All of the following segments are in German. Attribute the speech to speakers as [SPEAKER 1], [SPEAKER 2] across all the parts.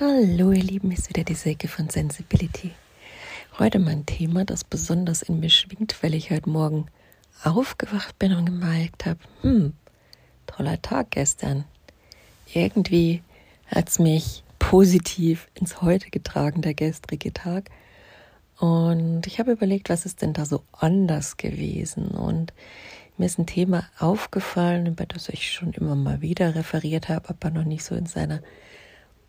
[SPEAKER 1] Hallo ihr Lieben, hier ist wieder die Silke von Sensibility. Heute mein Thema, das besonders in mir schwingt, weil ich heute Morgen aufgewacht bin und gemerkt habe, hm, toller Tag gestern. Irgendwie hat es mich positiv ins Heute getragen, der gestrige Tag. Und ich habe überlegt, was ist denn da so anders gewesen? Und mir ist ein Thema aufgefallen, über das ich schon immer mal wieder referiert habe, aber noch nicht so in seiner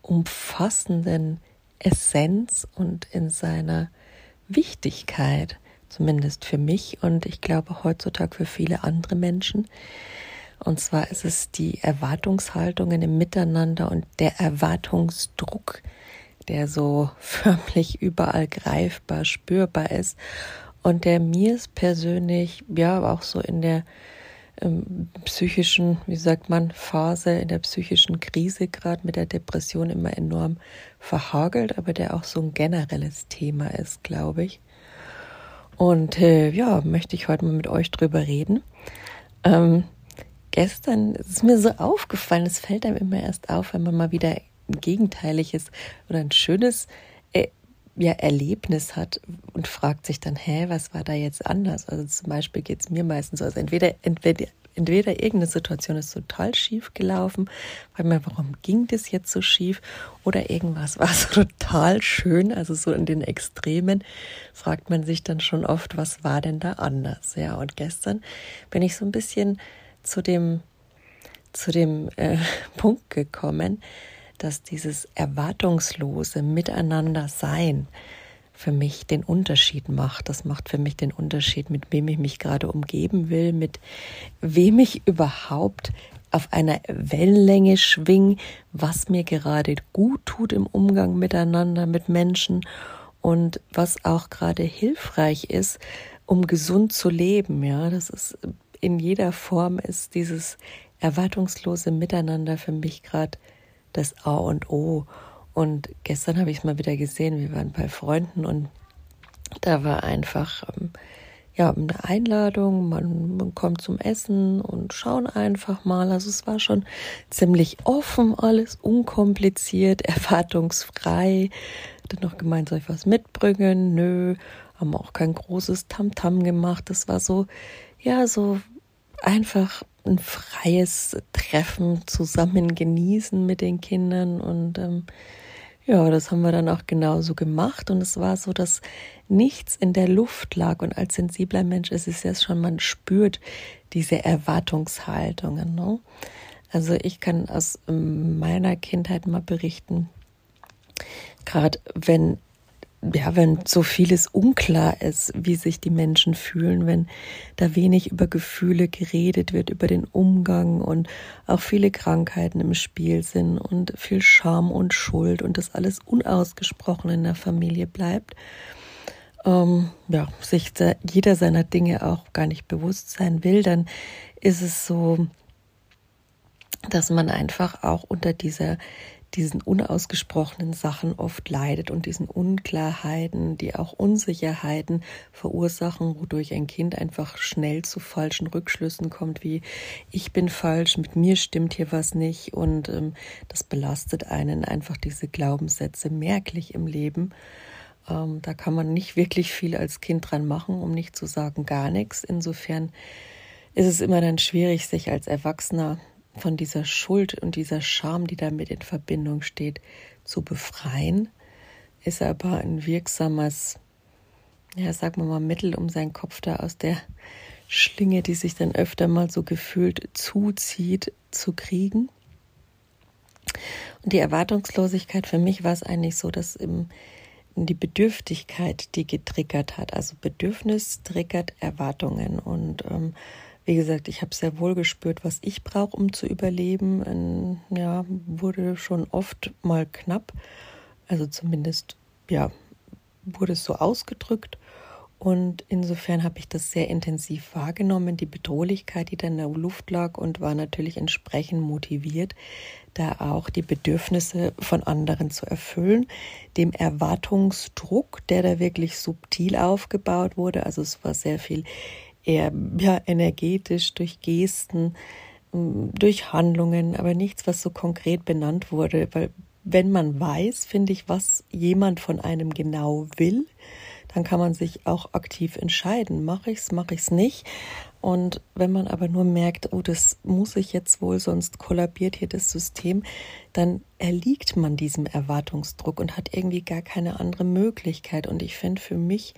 [SPEAKER 1] umfassenden Essenz und in seiner Wichtigkeit, zumindest für mich und ich glaube heutzutage für viele andere Menschen. Und zwar ist es die Erwartungshaltungen im Miteinander und der Erwartungsdruck, der so förmlich überall greifbar, spürbar ist und der mir persönlich, ja, auch so in der psychischen, wie sagt man, Phase, in der psychischen Krise, gerade mit der Depression immer enorm verhagelt, aber der auch so ein generelles Thema ist, glaube ich. Und äh, ja, möchte ich heute mal mit euch drüber reden. Ähm, gestern ist mir so aufgefallen, es fällt einem immer erst auf, wenn man mal wieder ein gegenteiliges oder ein schönes ja, Erlebnis hat und fragt sich dann, hä, was war da jetzt anders? Also zum Beispiel geht es mir meistens so, also entweder, entweder, entweder irgendeine Situation ist total schief gelaufen, weil mir, warum ging das jetzt so schief? Oder irgendwas war so total schön, also so in den Extremen fragt man sich dann schon oft, was war denn da anders? Ja, und gestern bin ich so ein bisschen zu dem, zu dem äh, Punkt gekommen, dass dieses erwartungslose Miteinander sein für mich den Unterschied macht. Das macht für mich den Unterschied, mit wem ich mich gerade umgeben will, mit wem ich überhaupt auf einer Wellenlänge schwing, was mir gerade gut tut im Umgang miteinander mit Menschen und was auch gerade hilfreich ist, um gesund zu leben. Ja, das ist in jeder Form ist dieses erwartungslose Miteinander für mich gerade das A und O. Und gestern habe ich es mal wieder gesehen. Wir waren bei Freunden und da war einfach ähm, ja eine Einladung. Man, man kommt zum Essen und schauen einfach mal. Also es war schon ziemlich offen, alles unkompliziert, erwartungsfrei. Dann noch gemeint, soll ich was mitbringen? Nö, haben auch kein großes Tamtam -Tam gemacht. Das war so, ja, so einfach ein freies Treffen zusammen genießen mit den Kindern und ähm, ja, das haben wir dann auch genauso gemacht und es war so, dass nichts in der Luft lag und als sensibler Mensch ist es ja schon, man spürt diese Erwartungshaltungen. Ne? Also ich kann aus meiner Kindheit mal berichten, gerade wenn ja, wenn so vieles unklar ist, wie sich die Menschen fühlen, wenn da wenig über Gefühle geredet wird, über den Umgang und auch viele Krankheiten im Spiel sind und viel Scham und Schuld und das alles unausgesprochen in der Familie bleibt, ähm, ja, sich jeder seiner Dinge auch gar nicht bewusst sein will, dann ist es so, dass man einfach auch unter dieser diesen unausgesprochenen Sachen oft leidet und diesen Unklarheiten, die auch Unsicherheiten verursachen, wodurch ein Kind einfach schnell zu falschen Rückschlüssen kommt, wie ich bin falsch, mit mir stimmt hier was nicht und ähm, das belastet einen einfach diese Glaubenssätze merklich im Leben. Ähm, da kann man nicht wirklich viel als Kind dran machen, um nicht zu sagen gar nichts. Insofern ist es immer dann schwierig, sich als Erwachsener von dieser Schuld und dieser Scham, die damit in Verbindung steht, zu befreien, ist aber ein wirksames, ja, sagen wir mal, Mittel, um seinen Kopf da aus der Schlinge, die sich dann öfter mal so gefühlt zuzieht, zu kriegen. Und die Erwartungslosigkeit für mich war es eigentlich so, dass im, die Bedürftigkeit, die getriggert hat, also Bedürfnis triggert Erwartungen und ähm, wie gesagt, ich habe sehr wohl gespürt, was ich brauche, um zu überleben. Und, ja, wurde schon oft mal knapp. Also zumindest, ja, wurde es so ausgedrückt. Und insofern habe ich das sehr intensiv wahrgenommen, die Bedrohlichkeit, die da in der Luft lag und war natürlich entsprechend motiviert, da auch die Bedürfnisse von anderen zu erfüllen. Dem Erwartungsdruck, der da wirklich subtil aufgebaut wurde, also es war sehr viel eher ja, energetisch durch Gesten, durch Handlungen, aber nichts, was so konkret benannt wurde, weil wenn man weiß, finde ich, was jemand von einem genau will, dann kann man sich auch aktiv entscheiden, mache ich es, mache ich es nicht. Und wenn man aber nur merkt, oh, das muss ich jetzt wohl, sonst kollabiert hier das System, dann erliegt man diesem Erwartungsdruck und hat irgendwie gar keine andere Möglichkeit. Und ich finde, für mich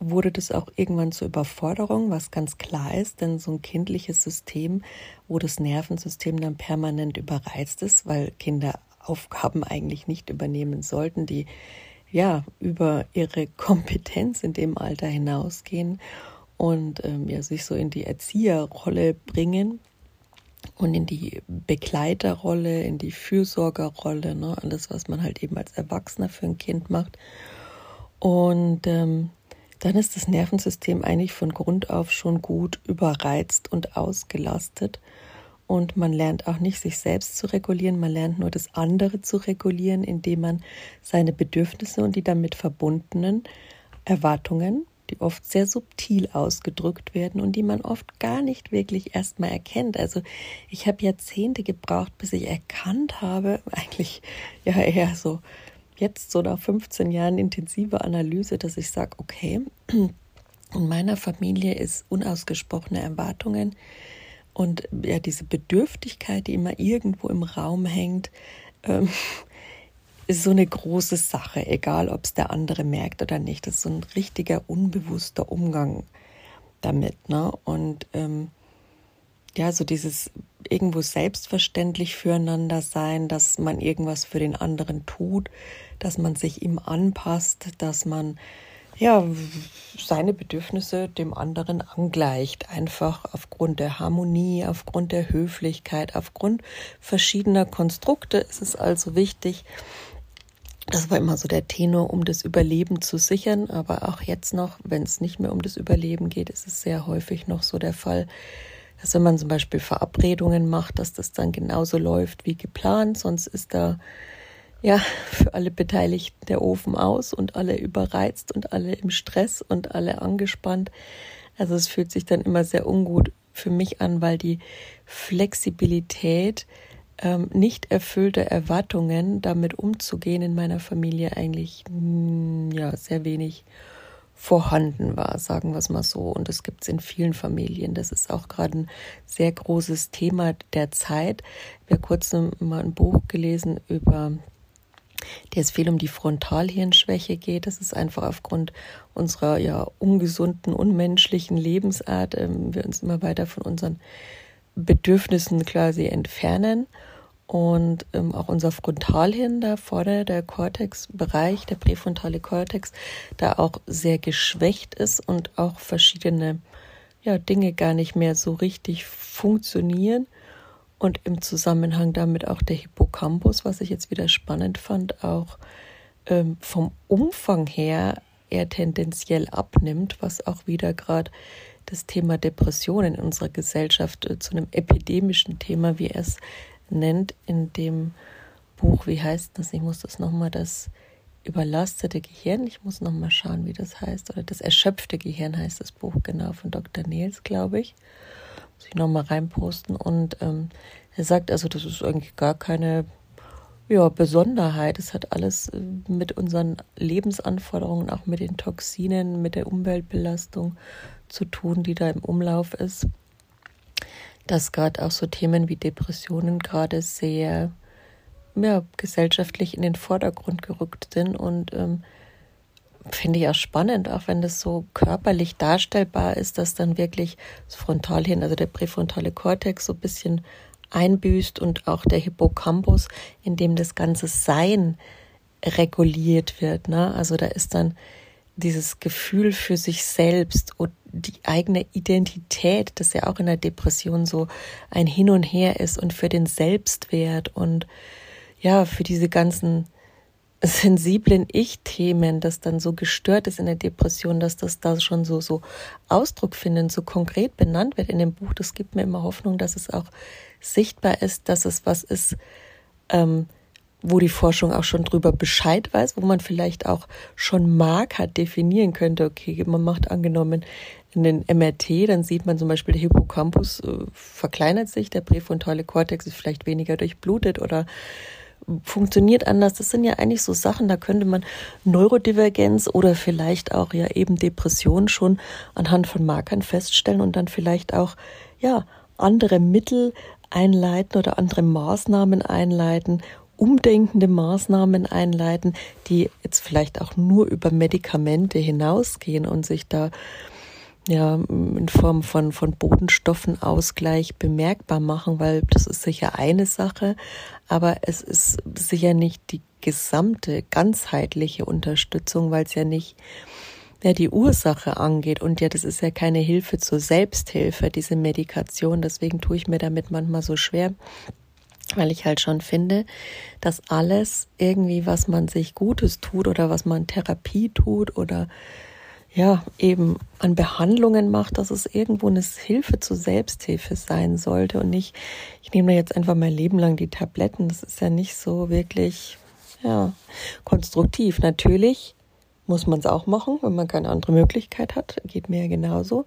[SPEAKER 1] wurde das auch irgendwann zur Überforderung, was ganz klar ist, denn so ein kindliches System, wo das Nervensystem dann permanent überreizt ist, weil Kinder Aufgaben eigentlich nicht übernehmen sollten, die ja über ihre Kompetenz in dem Alter hinausgehen und ähm, ja, sich so in die Erzieherrolle bringen und in die Begleiterrolle, in die Fürsorgerrolle, ne? alles, was man halt eben als Erwachsener für ein Kind macht. Und ähm, dann ist das Nervensystem eigentlich von Grund auf schon gut überreizt und ausgelastet. Und man lernt auch nicht, sich selbst zu regulieren, man lernt nur das andere zu regulieren, indem man seine Bedürfnisse und die damit verbundenen Erwartungen die oft sehr subtil ausgedrückt werden und die man oft gar nicht wirklich erstmal erkennt. Also ich habe Jahrzehnte gebraucht, bis ich erkannt habe, eigentlich ja eher so jetzt so nach 15 Jahren intensive Analyse, dass ich sage, okay, in meiner Familie ist unausgesprochene Erwartungen und ja diese Bedürftigkeit, die immer irgendwo im Raum hängt, ähm, ist so eine große Sache, egal ob es der andere merkt oder nicht. Das ist so ein richtiger unbewusster Umgang damit. Ne? Und ähm, ja, so dieses irgendwo selbstverständlich füreinander sein, dass man irgendwas für den anderen tut, dass man sich ihm anpasst, dass man ja seine Bedürfnisse dem anderen angleicht, einfach aufgrund der Harmonie, aufgrund der Höflichkeit, aufgrund verschiedener Konstrukte ist es also wichtig, das war immer so der Tenor, um das Überleben zu sichern. Aber auch jetzt noch, wenn es nicht mehr um das Überleben geht, ist es sehr häufig noch so der Fall, dass wenn man zum Beispiel Verabredungen macht, dass das dann genauso läuft wie geplant. Sonst ist da ja für alle Beteiligten der Ofen aus und alle überreizt und alle im Stress und alle angespannt. Also es fühlt sich dann immer sehr ungut für mich an, weil die Flexibilität ähm, nicht erfüllte Erwartungen damit umzugehen in meiner Familie eigentlich mh, mm, ja sehr wenig vorhanden war, sagen wir es mal so. Und das gibt es in vielen Familien. Das ist auch gerade ein sehr großes Thema der Zeit. Ich habe kurz mal ein Buch gelesen über der es viel um die Frontalhirnschwäche geht. Das ist einfach aufgrund unserer ja ungesunden, unmenschlichen Lebensart, ähm, wir uns immer weiter von unseren Bedürfnissen quasi entfernen und ähm, auch unser Frontalhirn da vorne, der Cortex-Bereich, der präfrontale Cortex, da auch sehr geschwächt ist und auch verschiedene ja, Dinge gar nicht mehr so richtig funktionieren. Und im Zusammenhang damit auch der Hippocampus, was ich jetzt wieder spannend fand, auch ähm, vom Umfang her eher tendenziell abnimmt, was auch wieder gerade das Thema Depression in unserer Gesellschaft äh, zu einem epidemischen Thema, wie es nennt in dem Buch, wie heißt das? Ich muss das nochmal, das überlastete Gehirn, ich muss nochmal schauen, wie das heißt, oder das erschöpfte Gehirn heißt das Buch, genau, von Dr. Nils, glaube ich. Muss ich nochmal reinposten. Und ähm, er sagt also, das ist eigentlich gar keine ja, Besonderheit. Es hat alles äh, mit unseren Lebensanforderungen, auch mit den Toxinen, mit der Umweltbelastung zu tun, die da im Umlauf ist dass gerade auch so Themen wie Depressionen gerade sehr ja, gesellschaftlich in den Vordergrund gerückt sind und ähm, finde ich auch spannend, auch wenn das so körperlich darstellbar ist, dass dann wirklich das Frontalhirn, also der präfrontale Kortex so ein bisschen einbüßt und auch der Hippocampus, in dem das ganze Sein reguliert wird. Ne? Also da ist dann dieses Gefühl für sich selbst und die eigene Identität, das ja auch in der Depression so ein Hin und Her ist und für den Selbstwert und ja, für diese ganzen sensiblen Ich-Themen, das dann so gestört ist in der Depression, dass das da schon so, so Ausdruck findet, so konkret benannt wird in dem Buch. Das gibt mir immer Hoffnung, dass es auch sichtbar ist, dass es was ist, ähm, wo die Forschung auch schon drüber Bescheid weiß, wo man vielleicht auch schon Marker definieren könnte. Okay, man macht angenommen einen MRT, dann sieht man zum Beispiel, der Hippocampus äh, verkleinert sich, der präfrontale Kortex ist vielleicht weniger durchblutet oder funktioniert anders. Das sind ja eigentlich so Sachen, da könnte man Neurodivergenz oder vielleicht auch ja eben Depression schon anhand von Markern feststellen und dann vielleicht auch ja andere Mittel einleiten oder andere Maßnahmen einleiten, umdenkende Maßnahmen einleiten, die jetzt vielleicht auch nur über Medikamente hinausgehen und sich da ja, in Form von, von Bodenstoffenausgleich bemerkbar machen, weil das ist sicher eine Sache, aber es ist sicher nicht die gesamte, ganzheitliche Unterstützung, weil es ja nicht ja, die Ursache angeht. Und ja, das ist ja keine Hilfe zur Selbsthilfe, diese Medikation. Deswegen tue ich mir damit manchmal so schwer, weil ich halt schon finde, dass alles irgendwie, was man sich Gutes tut oder was man Therapie tut oder ja, eben an Behandlungen macht, dass es irgendwo eine Hilfe zur Selbsthilfe sein sollte und nicht, ich nehme da jetzt einfach mein Leben lang die Tabletten. Das ist ja nicht so wirklich, ja, konstruktiv. Natürlich muss man es auch machen, wenn man keine andere Möglichkeit hat. Geht mir ja genauso.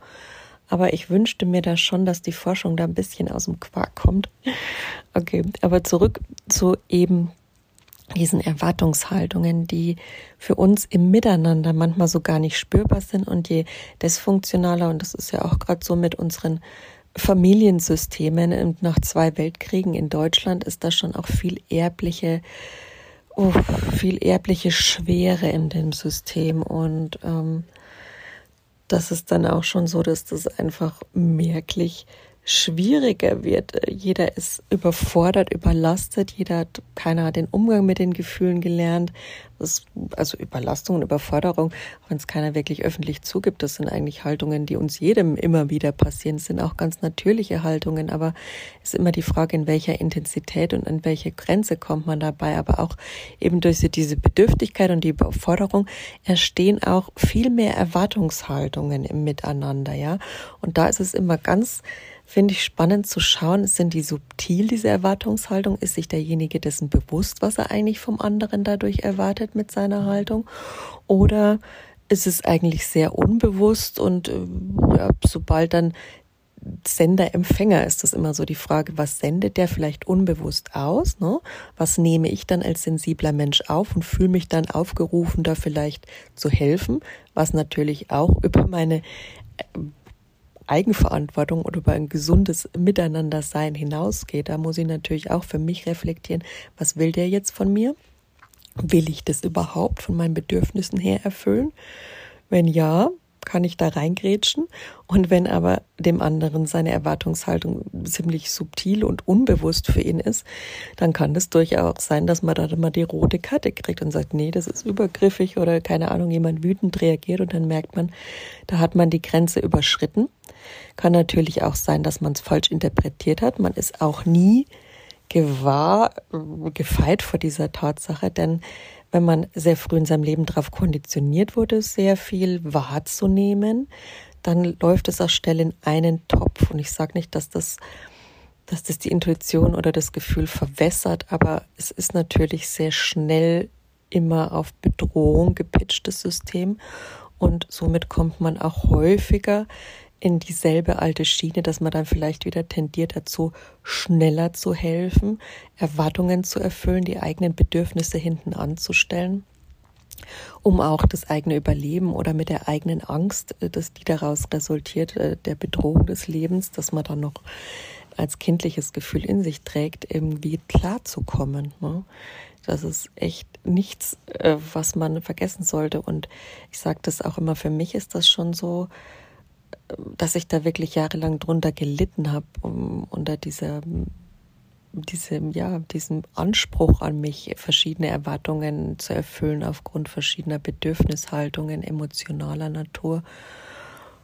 [SPEAKER 1] Aber ich wünschte mir da schon, dass die Forschung da ein bisschen aus dem Quark kommt. Okay, aber zurück zu eben diesen Erwartungshaltungen, die für uns im Miteinander manchmal so gar nicht spürbar sind und je dysfunktionaler, und das ist ja auch gerade so mit unseren Familiensystemen und nach zwei Weltkriegen in Deutschland ist da schon auch viel erbliche, oh, viel erbliche Schwere in dem System. Und ähm, das ist dann auch schon so, dass das einfach merklich schwieriger wird. Jeder ist überfordert, überlastet, jeder hat, keiner hat den Umgang mit den Gefühlen gelernt. Das, also Überlastung und Überforderung, wenn es keiner wirklich öffentlich zugibt, das sind eigentlich Haltungen, die uns jedem immer wieder passieren. Das sind auch ganz natürliche Haltungen, aber es ist immer die Frage, in welcher Intensität und an welche Grenze kommt man dabei. Aber auch eben durch diese Bedürftigkeit und die Überforderung entstehen auch viel mehr Erwartungshaltungen im Miteinander, ja. Und da ist es immer ganz finde ich spannend zu schauen, sind die subtil, diese Erwartungshaltung? Ist sich derjenige dessen bewusst, was er eigentlich vom anderen dadurch erwartet mit seiner Haltung? Oder ist es eigentlich sehr unbewusst und äh, ja, sobald dann Sender-Empfänger ist das immer so die Frage, was sendet der vielleicht unbewusst aus? Ne? Was nehme ich dann als sensibler Mensch auf und fühle mich dann aufgerufen, da vielleicht zu helfen, was natürlich auch über meine äh, Eigenverantwortung oder über ein gesundes Miteinandersein hinausgeht, da muss ich natürlich auch für mich reflektieren, was will der jetzt von mir? Will ich das überhaupt von meinen Bedürfnissen her erfüllen? Wenn ja, kann ich da reingrätschen? Und wenn aber dem anderen seine Erwartungshaltung ziemlich subtil und unbewusst für ihn ist, dann kann das durchaus sein, dass man da mal die rote Karte kriegt und sagt, nee, das ist übergriffig oder keine Ahnung, jemand wütend reagiert und dann merkt man, da hat man die Grenze überschritten. Kann natürlich auch sein, dass man es falsch interpretiert hat. Man ist auch nie gewahr, gefeit vor dieser Tatsache, denn wenn man sehr früh in seinem Leben darauf konditioniert wurde, sehr viel wahrzunehmen, dann läuft es auch schnell in einen Topf. Und ich sage nicht, dass das, dass das die Intuition oder das Gefühl verwässert, aber es ist natürlich sehr schnell immer auf Bedrohung gepitchtes System. Und somit kommt man auch häufiger in dieselbe alte Schiene, dass man dann vielleicht wieder tendiert dazu, schneller zu helfen, Erwartungen zu erfüllen, die eigenen Bedürfnisse hinten anzustellen, um auch das eigene Überleben oder mit der eigenen Angst, äh, dass die daraus resultiert, äh, der Bedrohung des Lebens, dass man dann noch als kindliches Gefühl in sich trägt, irgendwie klarzukommen. Ne? Das ist echt nichts, äh, was man vergessen sollte. Und ich sage das auch immer, für mich ist das schon so, dass ich da wirklich jahrelang drunter gelitten habe, um, unter dieser, diesem, ja, diesem Anspruch an mich, verschiedene Erwartungen zu erfüllen aufgrund verschiedener Bedürfnishaltungen emotionaler Natur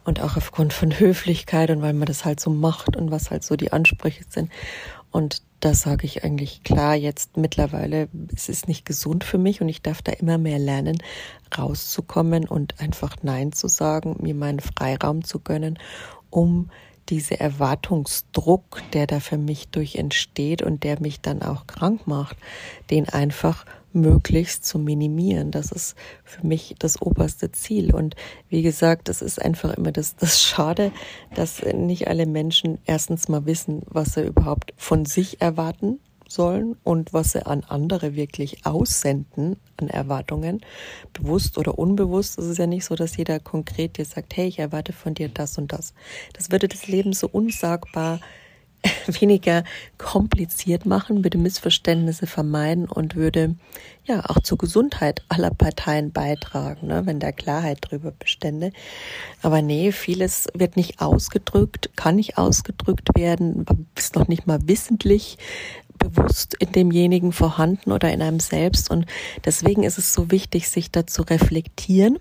[SPEAKER 1] und auch aufgrund von Höflichkeit und weil man das halt so macht und was halt so die Ansprüche sind. Und da sage ich eigentlich klar jetzt mittlerweile, es ist nicht gesund für mich und ich darf da immer mehr lernen, rauszukommen und einfach Nein zu sagen, mir meinen Freiraum zu gönnen, um diese Erwartungsdruck, der da für mich durch entsteht und der mich dann auch krank macht, den einfach möglichst zu minimieren. Das ist für mich das oberste Ziel. Und wie gesagt, es ist einfach immer das, das Schade, dass nicht alle Menschen erstens mal wissen, was sie überhaupt von sich erwarten sollen und was sie an andere wirklich aussenden an Erwartungen, bewusst oder unbewusst. Es ist ja nicht so, dass jeder konkret dir sagt, hey, ich erwarte von dir das und das. Das würde das Leben so unsagbar weniger kompliziert machen, würde Missverständnisse vermeiden und würde ja auch zur Gesundheit aller Parteien beitragen, ne, wenn da Klarheit drüber bestände. Aber nee, vieles wird nicht ausgedrückt, kann nicht ausgedrückt werden, ist noch nicht mal wissentlich bewusst in demjenigen vorhanden oder in einem selbst. Und deswegen ist es so wichtig, sich da zu reflektieren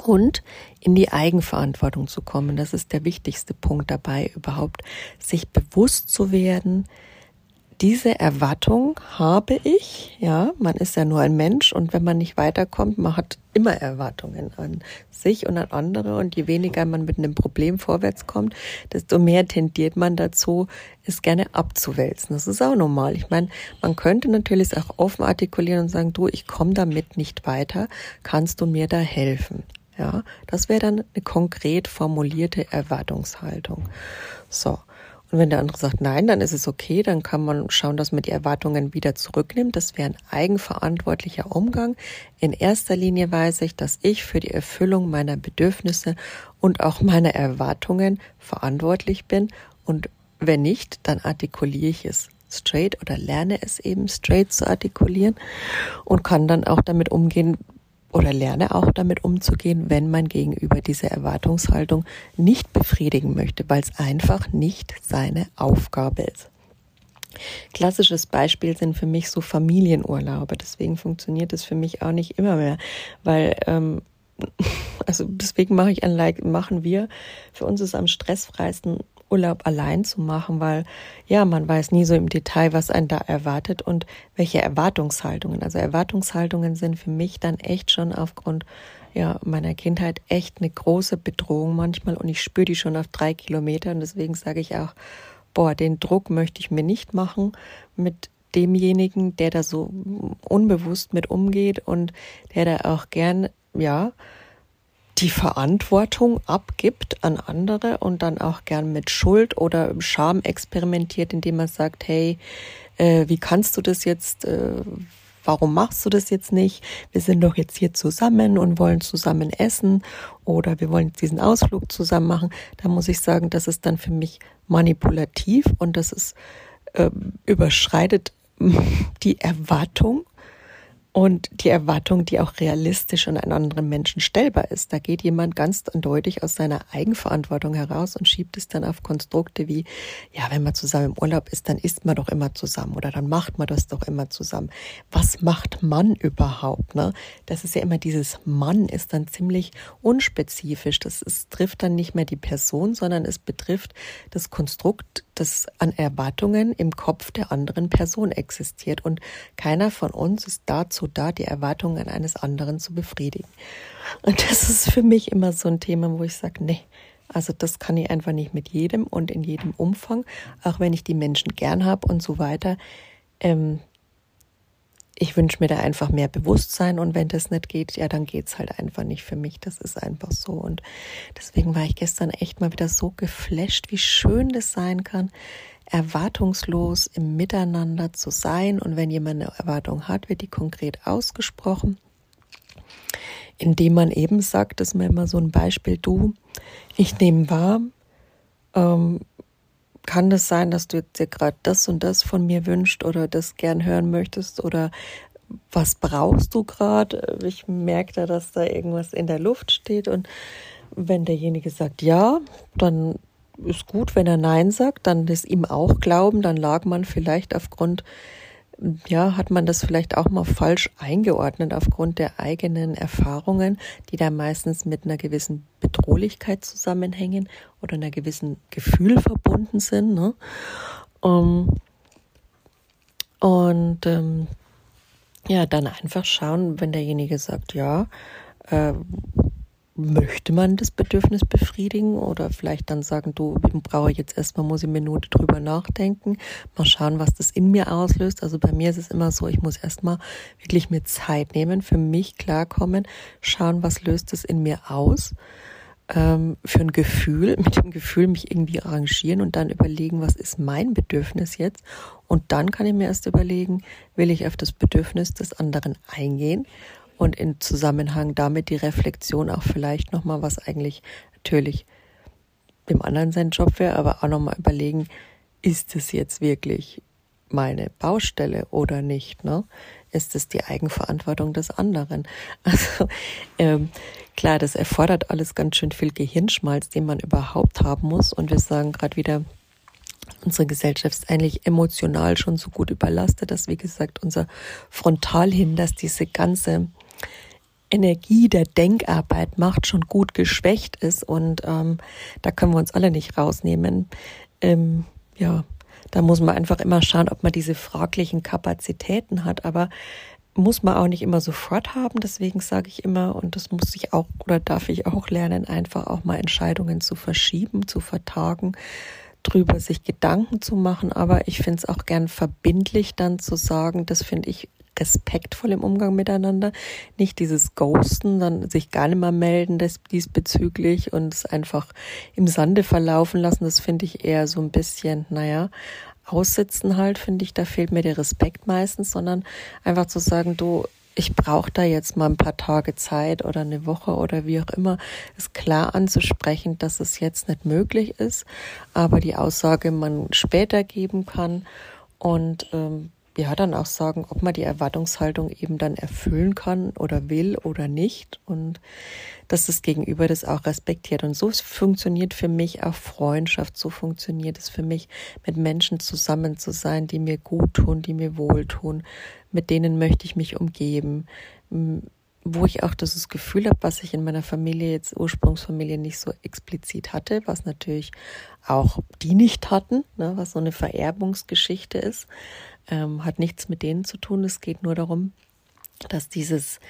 [SPEAKER 1] und in die Eigenverantwortung zu kommen. Das ist der wichtigste Punkt dabei, überhaupt sich bewusst zu werden, diese Erwartung habe ich, ja, man ist ja nur ein Mensch und wenn man nicht weiterkommt, man hat immer Erwartungen an sich und an andere und je weniger man mit einem Problem vorwärts kommt, desto mehr tendiert man dazu, es gerne abzuwälzen. Das ist auch normal. Ich meine, man könnte natürlich auch offen artikulieren und sagen, du, ich komme damit nicht weiter, kannst du mir da helfen? Ja, das wäre dann eine konkret formulierte Erwartungshaltung. So. Und wenn der andere sagt nein, dann ist es okay, dann kann man schauen, dass man die Erwartungen wieder zurücknimmt. Das wäre ein eigenverantwortlicher Umgang. In erster Linie weiß ich, dass ich für die Erfüllung meiner Bedürfnisse und auch meiner Erwartungen verantwortlich bin. Und wenn nicht, dann artikuliere ich es straight oder lerne es eben straight zu artikulieren und kann dann auch damit umgehen, oder lerne auch damit umzugehen, wenn mein Gegenüber diese Erwartungshaltung nicht befriedigen möchte, weil es einfach nicht seine Aufgabe ist. Klassisches Beispiel sind für mich so Familienurlaube. Deswegen funktioniert es für mich auch nicht immer mehr, weil ähm, also deswegen mache ich ein Like, machen wir. Für uns ist am stressfreisten Urlaub allein zu machen, weil ja, man weiß nie so im Detail, was einen da erwartet und welche Erwartungshaltungen. Also Erwartungshaltungen sind für mich dann echt schon aufgrund ja, meiner Kindheit echt eine große Bedrohung manchmal und ich spüre die schon auf drei Kilometer und deswegen sage ich auch, boah, den Druck möchte ich mir nicht machen mit demjenigen, der da so unbewusst mit umgeht und der da auch gern, ja, die Verantwortung abgibt an andere und dann auch gern mit Schuld oder Scham experimentiert, indem man sagt, hey, äh, wie kannst du das jetzt, äh, warum machst du das jetzt nicht? Wir sind doch jetzt hier zusammen und wollen zusammen essen oder wir wollen diesen Ausflug zusammen machen. Da muss ich sagen, das ist dann für mich manipulativ und das ist äh, überschreitet die Erwartung und die Erwartung, die auch realistisch an einen anderen Menschen stellbar ist. Da geht jemand ganz eindeutig aus seiner Eigenverantwortung heraus und schiebt es dann auf Konstrukte wie, ja, wenn man zusammen im Urlaub ist, dann isst man doch immer zusammen oder dann macht man das doch immer zusammen. Was macht man überhaupt? Ne? Das ist ja immer dieses Mann ist dann ziemlich unspezifisch. Das ist, trifft dann nicht mehr die Person, sondern es betrifft das Konstrukt, das an Erwartungen im Kopf der anderen Person existiert. Und keiner von uns ist dazu da, die Erwartungen eines anderen zu befriedigen. Und das ist für mich immer so ein Thema, wo ich sage, nee, also das kann ich einfach nicht mit jedem und in jedem Umfang, auch wenn ich die Menschen gern habe und so weiter. Ähm, ich wünsche mir da einfach mehr Bewusstsein und wenn das nicht geht, ja, dann geht es halt einfach nicht für mich. Das ist einfach so. Und deswegen war ich gestern echt mal wieder so geflasht, wie schön das sein kann, erwartungslos im Miteinander zu sein. Und wenn jemand eine Erwartung hat, wird die konkret ausgesprochen, indem man eben sagt, das ist mir immer so ein Beispiel, du, ich nehme wahr, ähm, kann das sein, dass du dir gerade das und das von mir wünscht oder das gern hören möchtest oder was brauchst du gerade? Ich merke da, dass da irgendwas in der Luft steht und wenn derjenige sagt ja, dann ist gut, wenn er Nein sagt, dann ist ihm auch glauben, dann lag man vielleicht aufgrund, ja, hat man das vielleicht auch mal falsch eingeordnet aufgrund der eigenen Erfahrungen, die da meistens mit einer gewissen Bedrohlichkeit zusammenhängen oder einer gewissen Gefühl verbunden sind. Ne? Um, und ähm, ja, dann einfach schauen, wenn derjenige sagt, ja, äh, möchte man das Bedürfnis befriedigen oder vielleicht dann sagen, du, brauche jetzt erstmal, muss ich eine Minute drüber nachdenken, mal schauen, was das in mir auslöst. Also bei mir ist es immer so, ich muss erstmal wirklich mir Zeit nehmen, für mich klarkommen, schauen, was löst es in mir aus. ähm, für ein Gefühl, mit dem Gefühl mich irgendwie arrangieren und dann überlegen, was ist mein Bedürfnis jetzt? Und dann kann ich mir erst überlegen, will ich auf das Bedürfnis des anderen eingehen und in Zusammenhang damit die Reflexion auch vielleicht nochmal, was eigentlich natürlich dem anderen sein Job wäre, aber auch nochmal überlegen, ist es jetzt wirklich meine Baustelle oder nicht? Ne? Ist es die Eigenverantwortung des anderen? Also ähm, klar, das erfordert alles ganz schön viel Gehirnschmalz, den man überhaupt haben muss. Und wir sagen gerade wieder, unsere Gesellschaft ist eigentlich emotional schon so gut überlastet, dass, wie gesagt, unser Frontalhirn, dass diese ganze Energie der Denkarbeit macht, schon gut geschwächt ist. Und ähm, da können wir uns alle nicht rausnehmen. Ähm, ja, da muss man einfach immer schauen, ob man diese fraglichen Kapazitäten hat. Aber muss man auch nicht immer sofort haben. Deswegen sage ich immer, und das muss ich auch oder darf ich auch lernen, einfach auch mal Entscheidungen zu verschieben, zu vertagen, drüber sich Gedanken zu machen. Aber ich finde es auch gern verbindlich dann zu sagen, das finde ich respektvoll im Umgang miteinander. Nicht dieses Ghosten, dann sich gar nicht mehr melden diesbezüglich und es einfach im Sande verlaufen lassen. Das finde ich eher so ein bisschen, naja, aussitzen halt, finde ich, da fehlt mir der Respekt meistens, sondern einfach zu sagen, du, ich brauche da jetzt mal ein paar Tage Zeit oder eine Woche oder wie auch immer, ist klar anzusprechen, dass es jetzt nicht möglich ist, aber die Aussage man später geben kann und ähm, ja dann auch sagen, ob man die Erwartungshaltung eben dann erfüllen kann oder will oder nicht und dass das Gegenüber das auch respektiert. Und so funktioniert für mich auch Freundschaft, so funktioniert es für mich, mit Menschen zusammen zu sein, die mir gut tun, die mir wohltun, mit denen möchte ich mich umgeben, wo ich auch das Gefühl habe, was ich in meiner Familie, jetzt Ursprungsfamilie, nicht so explizit hatte, was natürlich auch die nicht hatten, ne, was so eine Vererbungsgeschichte ist ähm, hat nichts mit denen zu tun. Es geht nur darum, dass dieses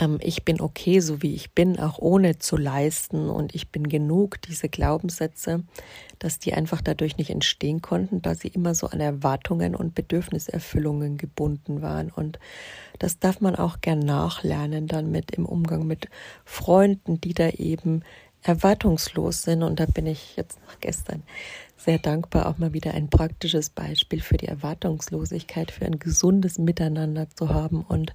[SPEAKER 1] ähm, Ich bin okay, so wie ich bin, auch ohne zu leisten und ich bin genug, diese Glaubenssätze, dass die einfach dadurch nicht entstehen konnten, da sie immer so an Erwartungen und Bedürfniserfüllungen gebunden waren. Und das darf man auch gern nachlernen dann mit im Umgang mit Freunden, die da eben erwartungslos sind. Und da bin ich jetzt nach gestern sehr dankbar, auch mal wieder ein praktisches Beispiel für die Erwartungslosigkeit, für ein gesundes Miteinander zu haben. Und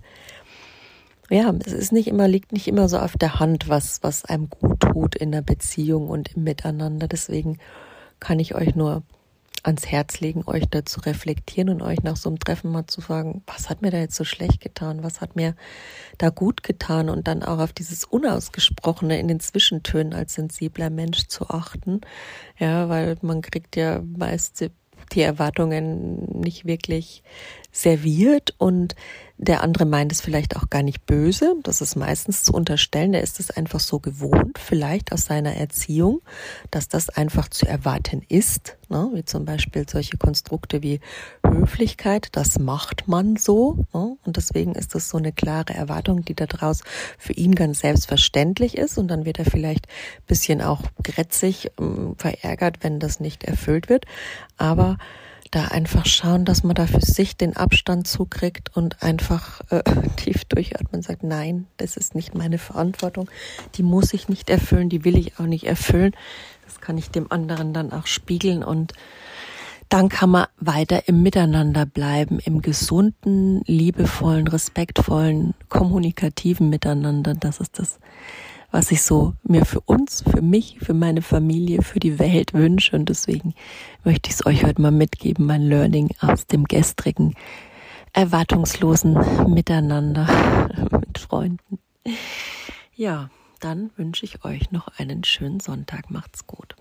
[SPEAKER 1] ja, es ist nicht immer, liegt nicht immer so auf der Hand, was, was einem gut tut in der Beziehung und im Miteinander. Deswegen kann ich euch nur ans Herz legen, euch da zu reflektieren und euch nach so einem Treffen mal zu fragen, was hat mir da jetzt so schlecht getan, was hat mir da gut getan? Und dann auch auf dieses Unausgesprochene in den Zwischentönen als sensibler Mensch zu achten. Ja, weil man kriegt ja meist die Erwartungen nicht wirklich serviert. Und der andere meint es vielleicht auch gar nicht böse. Das ist meistens zu unterstellen. Der ist es einfach so gewohnt, vielleicht aus seiner Erziehung, dass das einfach zu erwarten ist. Ne? Wie zum Beispiel solche Konstrukte wie Höflichkeit. Das macht man so. Ne? Und deswegen ist das so eine klare Erwartung, die daraus für ihn ganz selbstverständlich ist. Und dann wird er vielleicht ein bisschen auch grätzig, ähm, verärgert, wenn das nicht erfüllt wird. Aber da einfach schauen, dass man da für sich den Abstand zukriegt und einfach äh, tief durchatmen sagt, nein, das ist nicht meine Verantwortung, die muss ich nicht erfüllen, die will ich auch nicht erfüllen. Das kann ich dem anderen dann auch spiegeln und dann kann man weiter im Miteinander bleiben, im gesunden, liebevollen, respektvollen, kommunikativen Miteinander. Das ist das was ich so mir für uns, für mich, für meine Familie, für die Welt wünsche. Und deswegen möchte ich es euch heute mal mitgeben, mein Learning aus dem gestrigen erwartungslosen Miteinander mit Freunden. Ja, dann wünsche ich euch noch einen schönen Sonntag. Macht's gut.